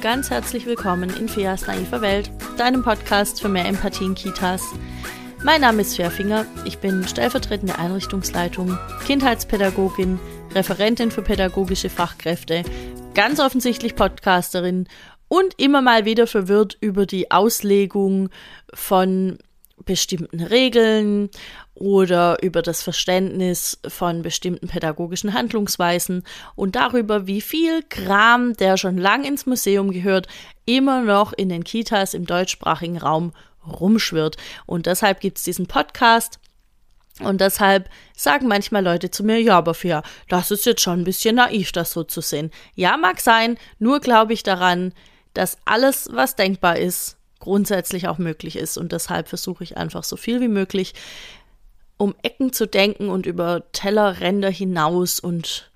und ganz herzlich willkommen in Feas naiver Welt, deinem Podcast für mehr Empathie in Kitas. Mein Name ist Fairfinger, ich bin stellvertretende Einrichtungsleitung, Kindheitspädagogin, Referentin für pädagogische Fachkräfte, ganz offensichtlich Podcasterin und immer mal wieder verwirrt über die Auslegung von bestimmten Regeln oder über das Verständnis von bestimmten pädagogischen Handlungsweisen und darüber, wie viel Kram, der schon lang ins Museum gehört, immer noch in den Kitas im deutschsprachigen Raum rumschwirrt. Und deshalb gibt es diesen Podcast. Und deshalb sagen manchmal Leute zu mir, ja, aber für, das ist jetzt schon ein bisschen naiv, das so zu sehen. Ja, mag sein, nur glaube ich daran, dass alles, was denkbar ist, grundsätzlich auch möglich ist. Und deshalb versuche ich einfach so viel wie möglich um Ecken zu denken und über Tellerränder hinaus und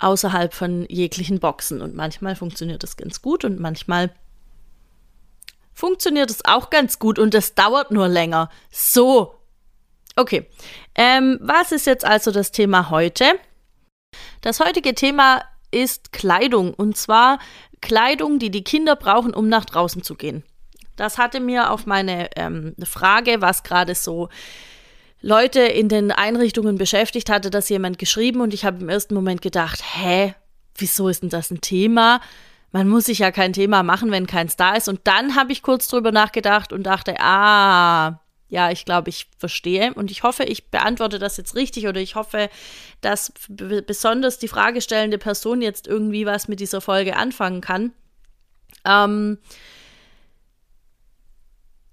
außerhalb von jeglichen Boxen. Und manchmal funktioniert das ganz gut und manchmal funktioniert es auch ganz gut und es dauert nur länger. So. Okay. Ähm, was ist jetzt also das Thema heute? Das heutige Thema ist Kleidung und zwar Kleidung, die die Kinder brauchen, um nach draußen zu gehen. Das hatte mir auf meine ähm, Frage, was gerade so Leute in den Einrichtungen beschäftigt, hatte das jemand geschrieben und ich habe im ersten Moment gedacht, hä, wieso ist denn das ein Thema? Man muss sich ja kein Thema machen, wenn keins da ist. Und dann habe ich kurz drüber nachgedacht und dachte, ah, ja, ich glaube, ich verstehe. Und ich hoffe, ich beantworte das jetzt richtig oder ich hoffe, dass besonders die fragestellende Person jetzt irgendwie was mit dieser Folge anfangen kann. Ähm,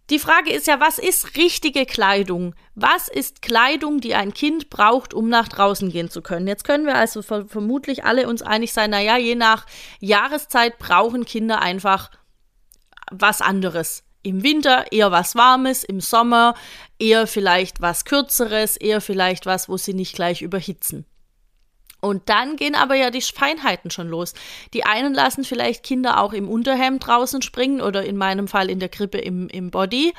die Frage ist ja, was ist richtige Kleidung? Was ist Kleidung, die ein Kind braucht, um nach draußen gehen zu können? Jetzt können wir also ver vermutlich alle uns einig sein, naja, je nach Jahreszeit brauchen Kinder einfach was anderes. Im Winter eher was Warmes, im Sommer eher vielleicht was Kürzeres, eher vielleicht was, wo sie nicht gleich überhitzen. Und dann gehen aber ja die Feinheiten schon los. Die einen lassen vielleicht Kinder auch im Unterhemd draußen springen oder in meinem Fall in der Krippe im, im Body.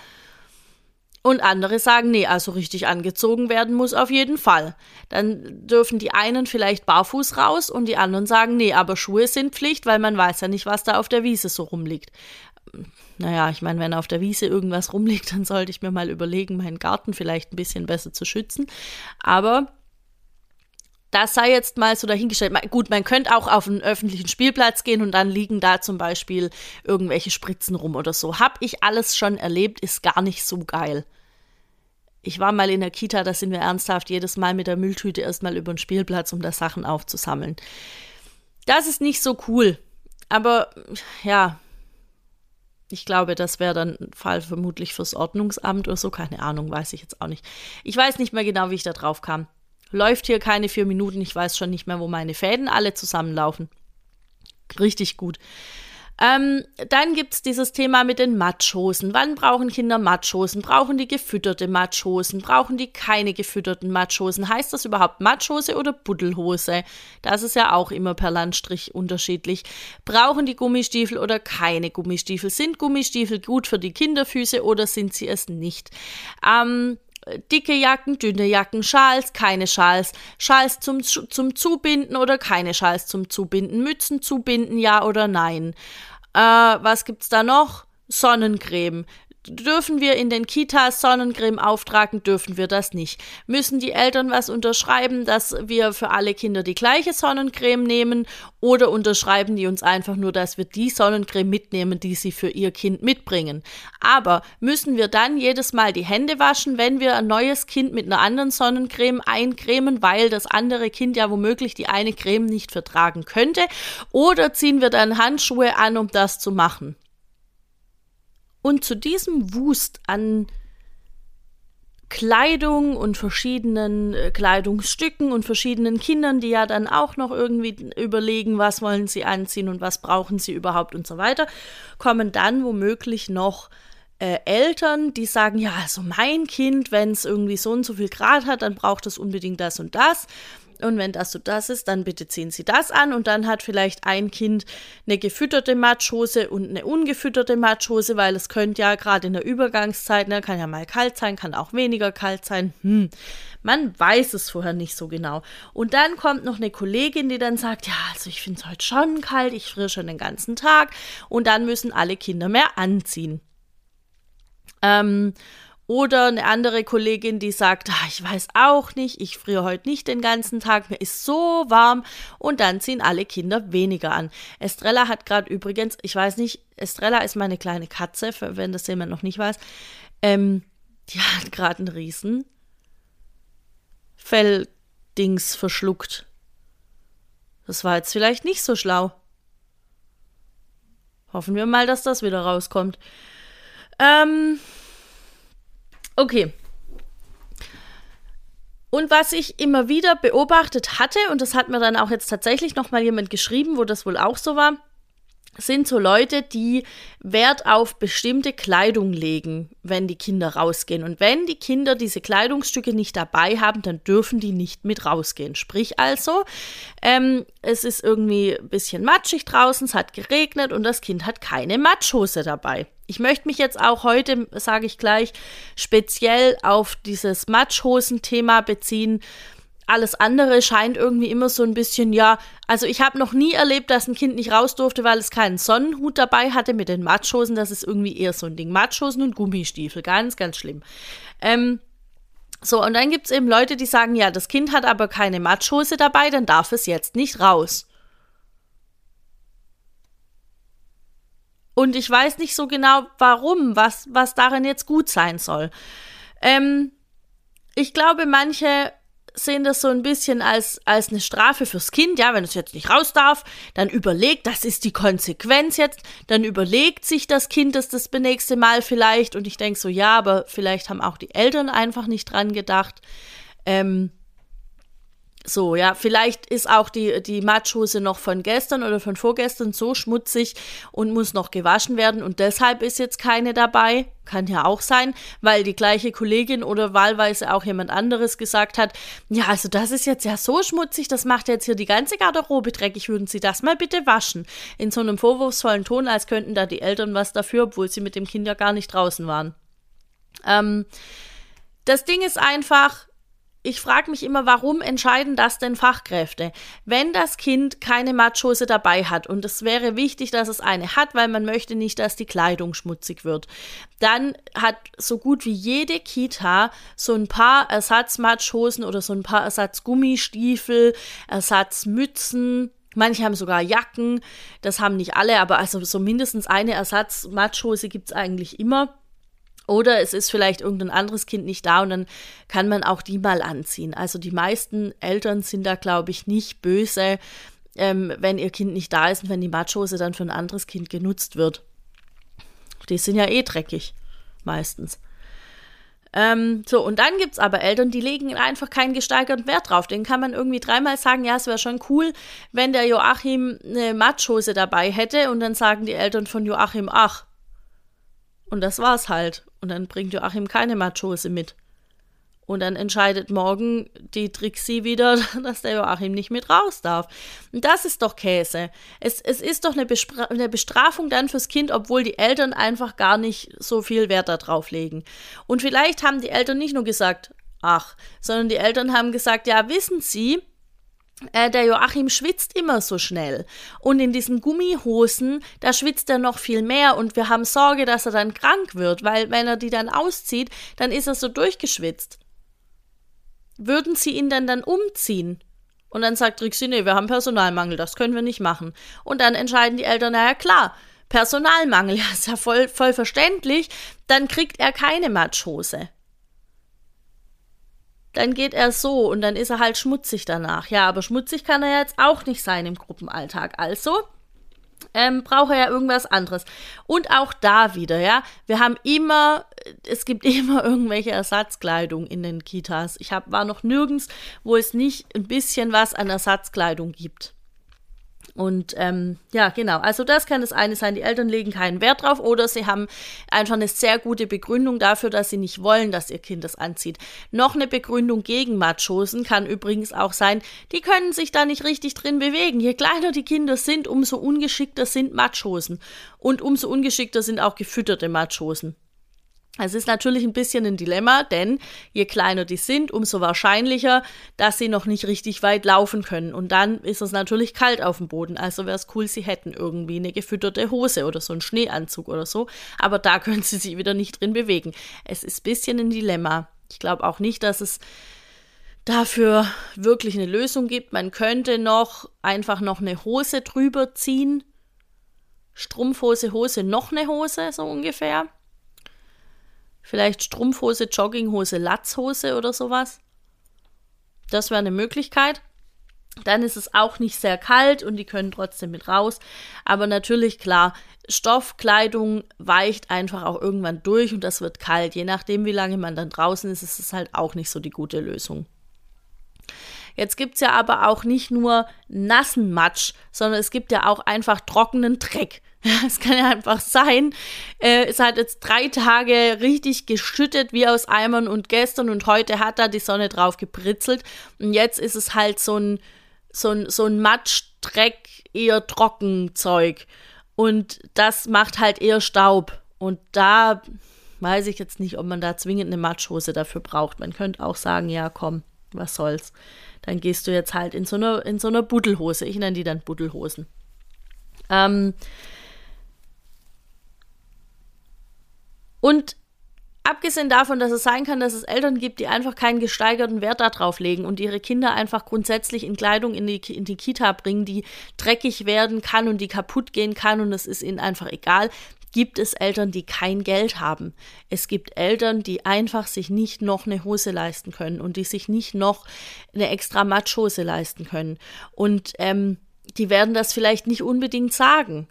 Und andere sagen, nee, also richtig angezogen werden muss auf jeden Fall. Dann dürfen die einen vielleicht barfuß raus und die anderen sagen, nee, aber Schuhe sind Pflicht, weil man weiß ja nicht, was da auf der Wiese so rumliegt. Naja, ich meine, wenn auf der Wiese irgendwas rumliegt, dann sollte ich mir mal überlegen, meinen Garten vielleicht ein bisschen besser zu schützen. Aber das sei jetzt mal so dahingestellt. Gut, man könnte auch auf einen öffentlichen Spielplatz gehen und dann liegen da zum Beispiel irgendwelche Spritzen rum oder so. Hab ich alles schon erlebt, ist gar nicht so geil. Ich war mal in der Kita, da sind wir ernsthaft jedes Mal mit der Mülltüte erstmal über den Spielplatz, um da Sachen aufzusammeln. Das ist nicht so cool. Aber ja, ich glaube, das wäre dann ein Fall vermutlich fürs Ordnungsamt oder so. Keine Ahnung, weiß ich jetzt auch nicht. Ich weiß nicht mehr genau, wie ich da drauf kam. Läuft hier keine vier Minuten, ich weiß schon nicht mehr, wo meine Fäden alle zusammenlaufen. Richtig gut. Ähm, dann gibt es dieses Thema mit den Matschhosen. Wann brauchen Kinder Matschhosen? Brauchen die gefütterte Matschhosen? Brauchen die keine gefütterten Matschhosen? Heißt das überhaupt Matschhose oder Buddelhose? Das ist ja auch immer per Landstrich unterschiedlich. Brauchen die Gummistiefel oder keine Gummistiefel? Sind Gummistiefel gut für die Kinderfüße oder sind sie es nicht? Ähm, dicke Jacken, dünne Jacken, Schals, keine Schals, Schals zum, zum Zubinden oder keine Schals zum Zubinden, Mützen zubinden, ja oder nein. Äh, was gibt's da noch? Sonnencreme. Dürfen wir in den Kitas Sonnencreme auftragen? Dürfen wir das nicht? Müssen die Eltern was unterschreiben, dass wir für alle Kinder die gleiche Sonnencreme nehmen? Oder unterschreiben die uns einfach nur, dass wir die Sonnencreme mitnehmen, die sie für ihr Kind mitbringen? Aber müssen wir dann jedes Mal die Hände waschen, wenn wir ein neues Kind mit einer anderen Sonnencreme eincremen, weil das andere Kind ja womöglich die eine Creme nicht vertragen könnte? Oder ziehen wir dann Handschuhe an, um das zu machen? Und zu diesem Wust an Kleidung und verschiedenen äh, Kleidungsstücken und verschiedenen Kindern, die ja dann auch noch irgendwie überlegen, was wollen sie anziehen und was brauchen sie überhaupt und so weiter, kommen dann womöglich noch äh, Eltern, die sagen, ja, also mein Kind, wenn es irgendwie so und so viel Grad hat, dann braucht es unbedingt das und das. Und wenn das so das ist, dann bitte ziehen Sie das an und dann hat vielleicht ein Kind eine gefütterte Matschhose und eine ungefütterte Matschhose, weil es könnte ja gerade in der Übergangszeit, ne, kann ja mal kalt sein, kann auch weniger kalt sein. Hm. Man weiß es vorher nicht so genau. Und dann kommt noch eine Kollegin, die dann sagt, ja, also ich finde es heute schon kalt, ich friere schon den ganzen Tag und dann müssen alle Kinder mehr anziehen. Ähm, oder eine andere Kollegin, die sagt, ah, ich weiß auch nicht, ich friere heute nicht den ganzen Tag, mir ist so warm und dann ziehen alle Kinder weniger an. Estrella hat gerade übrigens, ich weiß nicht, Estrella ist meine kleine Katze, wenn das jemand noch nicht weiß, ähm, die hat gerade einen riesen Felldings verschluckt. Das war jetzt vielleicht nicht so schlau. Hoffen wir mal, dass das wieder rauskommt. Ähm, Okay. Und was ich immer wieder beobachtet hatte, und das hat mir dann auch jetzt tatsächlich nochmal jemand geschrieben, wo das wohl auch so war, sind so Leute, die Wert auf bestimmte Kleidung legen, wenn die Kinder rausgehen. Und wenn die Kinder diese Kleidungsstücke nicht dabei haben, dann dürfen die nicht mit rausgehen. Sprich also, ähm, es ist irgendwie ein bisschen matschig draußen, es hat geregnet und das Kind hat keine Matschhose dabei. Ich möchte mich jetzt auch heute, sage ich gleich, speziell auf dieses Matschhosen-Thema beziehen alles andere scheint irgendwie immer so ein bisschen, ja, also ich habe noch nie erlebt, dass ein Kind nicht raus durfte, weil es keinen Sonnenhut dabei hatte mit den Matschhosen. Das ist irgendwie eher so ein Ding. Matschhosen und Gummistiefel, ganz, ganz schlimm. Ähm, so, und dann gibt es eben Leute, die sagen, ja, das Kind hat aber keine Matschhose dabei, dann darf es jetzt nicht raus. Und ich weiß nicht so genau, warum, was, was darin jetzt gut sein soll. Ähm, ich glaube, manche sehen das so ein bisschen als, als eine Strafe fürs Kind. Ja, wenn es jetzt nicht raus darf, dann überlegt, das ist die Konsequenz jetzt. Dann überlegt sich das Kind das das nächste Mal vielleicht. Und ich denke so, ja, aber vielleicht haben auch die Eltern einfach nicht dran gedacht. Ähm, so, ja, vielleicht ist auch die, die Matschhose noch von gestern oder von vorgestern so schmutzig und muss noch gewaschen werden und deshalb ist jetzt keine dabei. Kann ja auch sein, weil die gleiche Kollegin oder wahlweise auch jemand anderes gesagt hat, ja, also das ist jetzt ja so schmutzig, das macht jetzt hier die ganze Garderobe dreckig, würden Sie das mal bitte waschen? In so einem vorwurfsvollen Ton, als könnten da die Eltern was dafür, obwohl sie mit dem Kind ja gar nicht draußen waren. Ähm, das Ding ist einfach, ich frage mich immer, warum entscheiden das denn Fachkräfte? Wenn das Kind keine Matschhose dabei hat und es wäre wichtig, dass es eine hat, weil man möchte nicht, dass die Kleidung schmutzig wird, dann hat so gut wie jede Kita so ein paar Ersatzmatschhosen oder so ein paar Ersatzgummistiefel, Ersatzmützen, Manche haben sogar Jacken, das haben nicht alle, aber also so mindestens eine Ersatzmatschhose gibt es eigentlich immer. Oder es ist vielleicht irgendein anderes Kind nicht da und dann kann man auch die mal anziehen. Also die meisten Eltern sind da, glaube ich, nicht böse, ähm, wenn ihr Kind nicht da ist und wenn die Matschhose dann für ein anderes Kind genutzt wird. Die sind ja eh dreckig, meistens. Ähm, so, und dann gibt es aber Eltern, die legen einfach keinen gesteigerten Wert drauf. Den kann man irgendwie dreimal sagen, ja, es wäre schon cool, wenn der Joachim eine Matschhose dabei hätte und dann sagen die Eltern von Joachim, ach, und das war's halt. Und dann bringt Joachim keine Matschhose mit. Und dann entscheidet morgen die Trixie wieder, dass der Joachim nicht mit raus darf. Und das ist doch Käse. Es, es ist doch eine, eine Bestrafung dann fürs Kind, obwohl die Eltern einfach gar nicht so viel Wert darauf legen. Und vielleicht haben die Eltern nicht nur gesagt, ach, sondern die Eltern haben gesagt, ja, wissen Sie, äh, der Joachim schwitzt immer so schnell. Und in diesen Gummihosen, da schwitzt er noch viel mehr und wir haben Sorge, dass er dann krank wird, weil wenn er die dann auszieht, dann ist er so durchgeschwitzt. Würden Sie ihn denn dann umziehen? Und dann sagt Trixie, nee, wir haben Personalmangel, das können wir nicht machen. Und dann entscheiden die Eltern, naja klar, Personalmangel, ja, ist ja voll, voll verständlich, dann kriegt er keine Matschhose dann geht er so und dann ist er halt schmutzig danach. Ja, aber schmutzig kann er jetzt auch nicht sein im Gruppenalltag. Also ähm, braucht er ja irgendwas anderes. Und auch da wieder, ja, wir haben immer, es gibt immer irgendwelche Ersatzkleidung in den Kitas. Ich hab, war noch nirgends, wo es nicht ein bisschen was an Ersatzkleidung gibt. Und ähm, ja, genau. Also das kann das eine sein, die Eltern legen keinen Wert drauf oder sie haben einfach eine sehr gute Begründung dafür, dass sie nicht wollen, dass ihr Kind das anzieht. Noch eine Begründung gegen Matschhosen kann übrigens auch sein, die können sich da nicht richtig drin bewegen. Je kleiner die Kinder sind, umso ungeschickter sind Matschhosen. Und umso ungeschickter sind auch gefütterte Matschhosen. Es ist natürlich ein bisschen ein Dilemma, denn je kleiner die sind, umso wahrscheinlicher, dass sie noch nicht richtig weit laufen können. Und dann ist es natürlich kalt auf dem Boden. Also wäre es cool, sie hätten irgendwie eine gefütterte Hose oder so einen Schneeanzug oder so. Aber da können sie sich wieder nicht drin bewegen. Es ist ein bisschen ein Dilemma. Ich glaube auch nicht, dass es dafür wirklich eine Lösung gibt. Man könnte noch einfach noch eine Hose drüber ziehen. Strumpfhose, Hose, noch eine Hose, so ungefähr Vielleicht Strumpfhose, Jogginghose, Latzhose oder sowas. Das wäre eine Möglichkeit. Dann ist es auch nicht sehr kalt und die können trotzdem mit raus. Aber natürlich, klar, Stoffkleidung weicht einfach auch irgendwann durch und das wird kalt. Je nachdem, wie lange man dann draußen ist, ist es halt auch nicht so die gute Lösung. Jetzt gibt es ja aber auch nicht nur nassen Matsch, sondern es gibt ja auch einfach trockenen Dreck. Es kann ja einfach sein, äh, es hat jetzt drei Tage richtig geschüttet wie aus Eimern und gestern und heute hat da die Sonne drauf gepritzelt und jetzt ist es halt so ein, so ein, so ein Matschdreck, eher Trockenzeug und das macht halt eher Staub und da weiß ich jetzt nicht, ob man da zwingend eine Matschhose dafür braucht. Man könnte auch sagen, ja komm, was soll's. Dann gehst du jetzt halt in so einer, in so einer Buddelhose. Ich nenne die dann Buddelhosen. Ähm, Und abgesehen davon, dass es sein kann, dass es Eltern gibt, die einfach keinen gesteigerten Wert darauf legen und ihre Kinder einfach grundsätzlich in Kleidung in die, in die Kita bringen, die dreckig werden kann und die kaputt gehen kann und es ist ihnen einfach egal, gibt es Eltern, die kein Geld haben. Es gibt Eltern, die einfach sich nicht noch eine Hose leisten können und die sich nicht noch eine extra Matschhose leisten können. Und ähm, die werden das vielleicht nicht unbedingt sagen.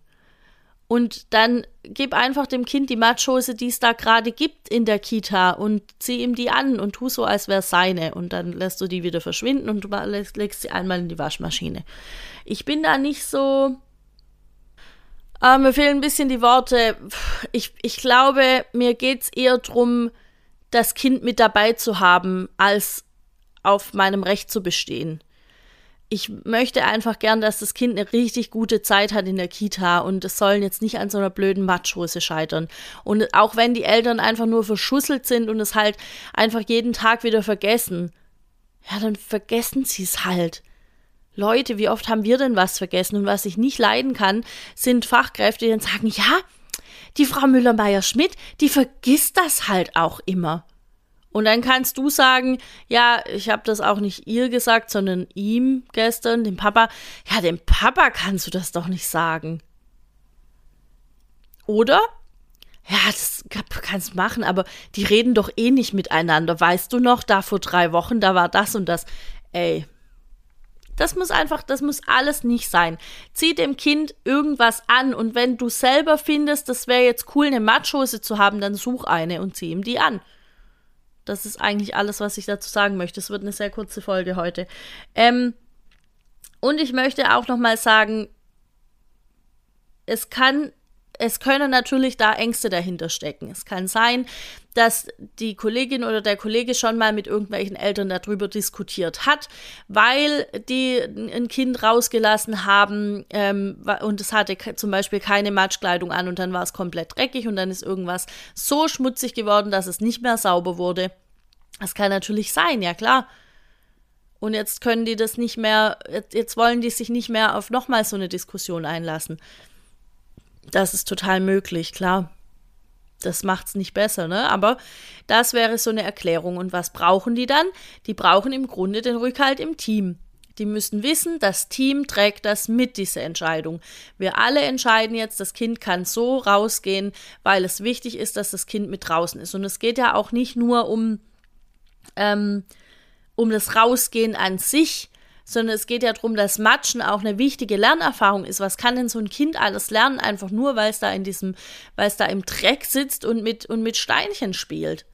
Und dann gib einfach dem Kind die Matschhose, die es da gerade gibt in der Kita und zieh ihm die an und tu so, als wäre es seine. Und dann lässt du die wieder verschwinden und du legst, sie einmal in die Waschmaschine. Ich bin da nicht so. Äh, mir fehlen ein bisschen die Worte. Ich, ich glaube, mir geht es eher darum, das Kind mit dabei zu haben, als auf meinem Recht zu bestehen ich möchte einfach gern, dass das Kind eine richtig gute Zeit hat in der Kita und es sollen jetzt nicht an so einer blöden Matschhose scheitern. Und auch wenn die Eltern einfach nur verschusselt sind und es halt einfach jeden Tag wieder vergessen, ja, dann vergessen sie es halt. Leute, wie oft haben wir denn was vergessen? Und was ich nicht leiden kann, sind Fachkräfte, die dann sagen, ja, die Frau Müller-Meyer-Schmidt, die vergisst das halt auch immer. Und dann kannst du sagen, ja, ich habe das auch nicht ihr gesagt, sondern ihm gestern, dem Papa. Ja, dem Papa kannst du das doch nicht sagen. Oder? Ja, das kannst machen, aber die reden doch eh nicht miteinander. Weißt du noch, da vor drei Wochen, da war das und das. Ey, das muss einfach, das muss alles nicht sein. Zieh dem Kind irgendwas an und wenn du selber findest, das wäre jetzt cool, eine Matschhose zu haben, dann such eine und zieh ihm die an. Das ist eigentlich alles, was ich dazu sagen möchte. Es wird eine sehr kurze Folge heute. Ähm, und ich möchte auch noch mal sagen, es kann es können natürlich da Ängste dahinter stecken. Es kann sein, dass die Kollegin oder der Kollege schon mal mit irgendwelchen Eltern darüber diskutiert hat, weil die ein Kind rausgelassen haben ähm, und es hatte zum Beispiel keine Matschkleidung an und dann war es komplett dreckig und dann ist irgendwas so schmutzig geworden, dass es nicht mehr sauber wurde. Das kann natürlich sein, ja klar. Und jetzt können die das nicht mehr, jetzt wollen die sich nicht mehr auf nochmal so eine Diskussion einlassen. Das ist total möglich, klar. Das macht's nicht besser, ne? Aber das wäre so eine Erklärung. Und was brauchen die dann? Die brauchen im Grunde den Rückhalt im Team. Die müssen wissen, das Team trägt das mit, diese Entscheidung. Wir alle entscheiden jetzt, das Kind kann so rausgehen, weil es wichtig ist, dass das Kind mit draußen ist. Und es geht ja auch nicht nur um, ähm, um das Rausgehen an sich, sondern es geht ja darum, dass Matschen auch eine wichtige Lernerfahrung ist. Was kann denn so ein Kind alles lernen, einfach nur, weil es da in diesem, weil es da im Dreck sitzt und mit, und mit Steinchen spielt?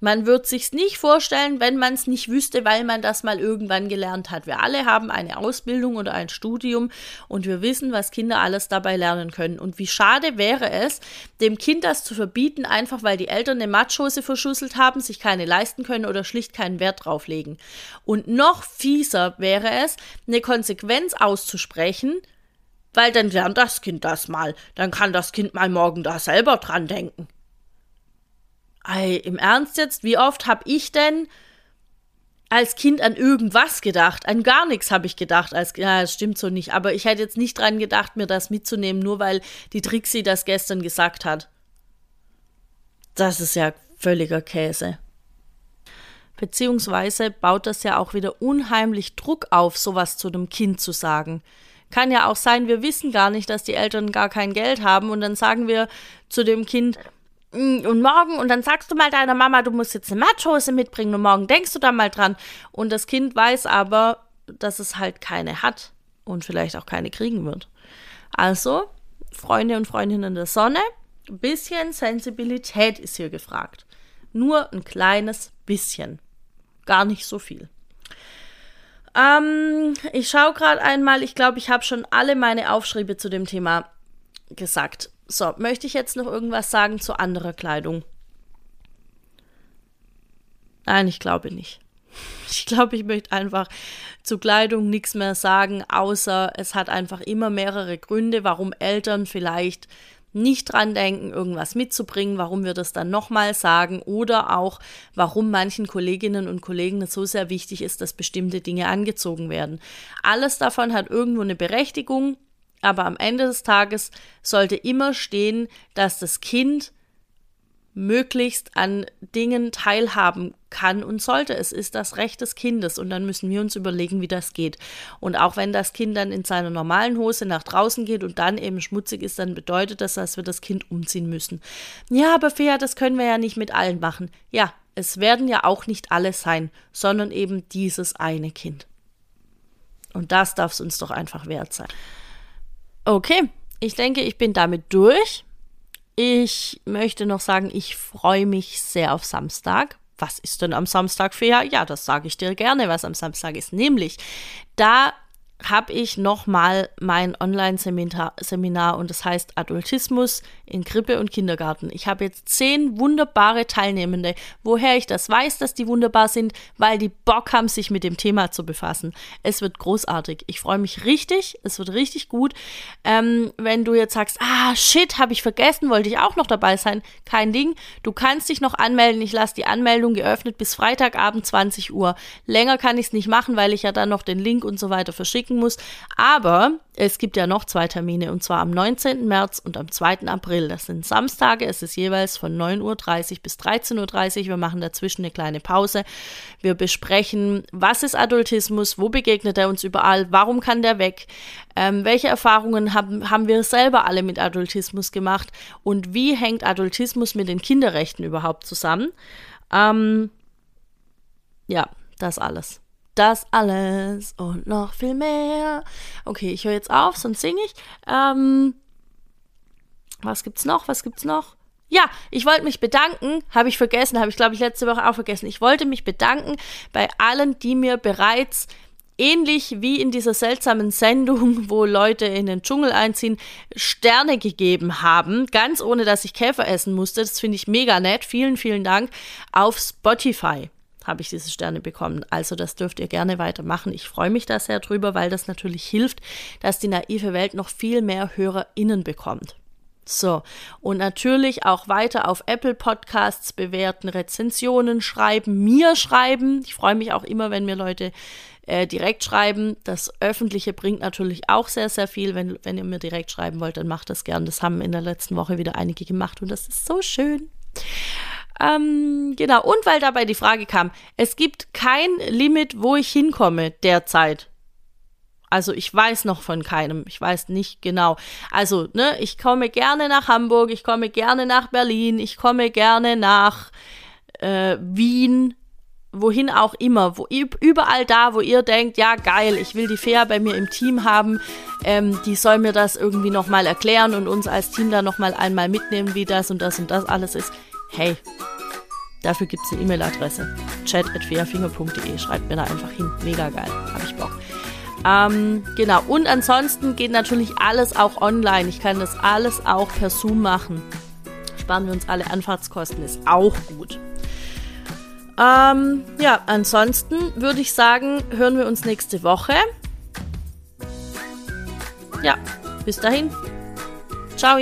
Man wird sich's nicht vorstellen, wenn man es nicht wüsste, weil man das mal irgendwann gelernt hat. Wir alle haben eine Ausbildung oder ein Studium und wir wissen, was Kinder alles dabei lernen können. Und wie schade wäre es, dem Kind das zu verbieten, einfach weil die Eltern eine Matschhose verschusselt haben, sich keine leisten können oder schlicht keinen Wert drauf legen. Und noch fieser wäre es, eine Konsequenz auszusprechen, weil dann lernt das Kind das mal. Dann kann das Kind mal morgen da selber dran denken. Ey, im Ernst jetzt, wie oft habe ich denn als Kind an irgendwas gedacht? An gar nichts habe ich gedacht. Als, ja, das stimmt so nicht. Aber ich hätte jetzt nicht dran gedacht, mir das mitzunehmen, nur weil die Trixie das gestern gesagt hat. Das ist ja völliger Käse. Beziehungsweise baut das ja auch wieder unheimlich Druck auf, sowas zu einem Kind zu sagen. Kann ja auch sein, wir wissen gar nicht, dass die Eltern gar kein Geld haben und dann sagen wir zu dem Kind, und morgen, und dann sagst du mal deiner Mama, du musst jetzt eine Matschhose mitbringen und morgen denkst du da mal dran. Und das Kind weiß aber, dass es halt keine hat und vielleicht auch keine kriegen wird. Also, Freunde und Freundinnen der Sonne, ein bisschen Sensibilität ist hier gefragt. Nur ein kleines bisschen. Gar nicht so viel. Ähm, ich schaue gerade einmal, ich glaube, ich habe schon alle meine Aufschriebe zu dem Thema gesagt. So, möchte ich jetzt noch irgendwas sagen zu anderer Kleidung? Nein, ich glaube nicht. Ich glaube, ich möchte einfach zu Kleidung nichts mehr sagen, außer es hat einfach immer mehrere Gründe, warum Eltern vielleicht nicht dran denken, irgendwas mitzubringen, warum wir das dann nochmal sagen oder auch, warum manchen Kolleginnen und Kollegen es so sehr wichtig ist, dass bestimmte Dinge angezogen werden. Alles davon hat irgendwo eine Berechtigung aber am Ende des Tages sollte immer stehen, dass das Kind möglichst an Dingen teilhaben kann und sollte. Es ist das Recht des Kindes und dann müssen wir uns überlegen, wie das geht. Und auch wenn das Kind dann in seiner normalen Hose nach draußen geht und dann eben schmutzig ist, dann bedeutet das, dass wir das Kind umziehen müssen. Ja, aber Fea, das können wir ja nicht mit allen machen. Ja, es werden ja auch nicht alle sein, sondern eben dieses eine Kind. Und das darf es uns doch einfach wert sein. Okay, ich denke, ich bin damit durch. Ich möchte noch sagen, ich freue mich sehr auf Samstag. Was ist denn am Samstag, Fea? Ja, das sage ich dir gerne, was am Samstag ist. Nämlich, da habe ich nochmal mein Online-Seminar und das heißt Adultismus in Krippe und Kindergarten. Ich habe jetzt zehn wunderbare Teilnehmende. Woher ich das weiß, dass die wunderbar sind, weil die Bock haben, sich mit dem Thema zu befassen. Es wird großartig. Ich freue mich richtig. Es wird richtig gut. Ähm, wenn du jetzt sagst, ah, shit, habe ich vergessen, wollte ich auch noch dabei sein. Kein Ding. Du kannst dich noch anmelden. Ich lasse die Anmeldung geöffnet bis Freitagabend 20 Uhr. Länger kann ich es nicht machen, weil ich ja dann noch den Link und so weiter verschicke schicken muss. Aber es gibt ja noch zwei Termine und zwar am 19. März und am 2. April. Das sind Samstage. Es ist jeweils von 9.30 Uhr bis 13.30 Uhr. Wir machen dazwischen eine kleine Pause. Wir besprechen, was ist Adultismus, wo begegnet er uns überall, warum kann der weg, ähm, welche Erfahrungen haben, haben wir selber alle mit Adultismus gemacht und wie hängt Adultismus mit den Kinderrechten überhaupt zusammen. Ähm, ja, das alles. Das alles und noch viel mehr. Okay, ich höre jetzt auf, sonst singe ich. Ähm, was gibt's noch? Was gibt's noch? Ja, ich wollte mich bedanken, habe ich vergessen, habe ich glaube ich letzte Woche auch vergessen. Ich wollte mich bedanken bei allen, die mir bereits ähnlich wie in dieser seltsamen Sendung, wo Leute in den Dschungel einziehen, Sterne gegeben haben, ganz ohne dass ich Käfer essen musste. Das finde ich mega nett. Vielen, vielen Dank auf Spotify habe ich diese Sterne bekommen. Also das dürft ihr gerne weitermachen. Ich freue mich da sehr drüber, weil das natürlich hilft, dass die naive Welt noch viel mehr HörerInnen bekommt. So, und natürlich auch weiter auf Apple Podcasts bewerten, Rezensionen schreiben, mir schreiben. Ich freue mich auch immer, wenn mir Leute äh, direkt schreiben. Das Öffentliche bringt natürlich auch sehr, sehr viel. Wenn, wenn ihr mir direkt schreiben wollt, dann macht das gern. Das haben in der letzten Woche wieder einige gemacht und das ist so schön. Ähm, genau, und weil dabei die Frage kam, es gibt kein Limit, wo ich hinkomme derzeit. Also ich weiß noch von keinem, ich weiß nicht genau. Also, ne, ich komme gerne nach Hamburg, ich komme gerne nach Berlin, ich komme gerne nach äh, Wien, wohin auch immer, wo überall da, wo ihr denkt, ja geil, ich will die Fea bei mir im Team haben, ähm, die soll mir das irgendwie nochmal erklären und uns als Team da nochmal einmal mitnehmen, wie das und das und das alles ist hey, Dafür gibt es eine E-Mail-Adresse. chat.fairfinger.de. Schreibt mir da einfach hin. Mega geil. Habe ich Bock. Ähm, genau. Und ansonsten geht natürlich alles auch online. Ich kann das alles auch per Zoom machen. Sparen wir uns alle Anfahrtskosten. Ist auch gut. Ähm, ja, ansonsten würde ich sagen, hören wir uns nächste Woche. Ja, bis dahin. Ciao.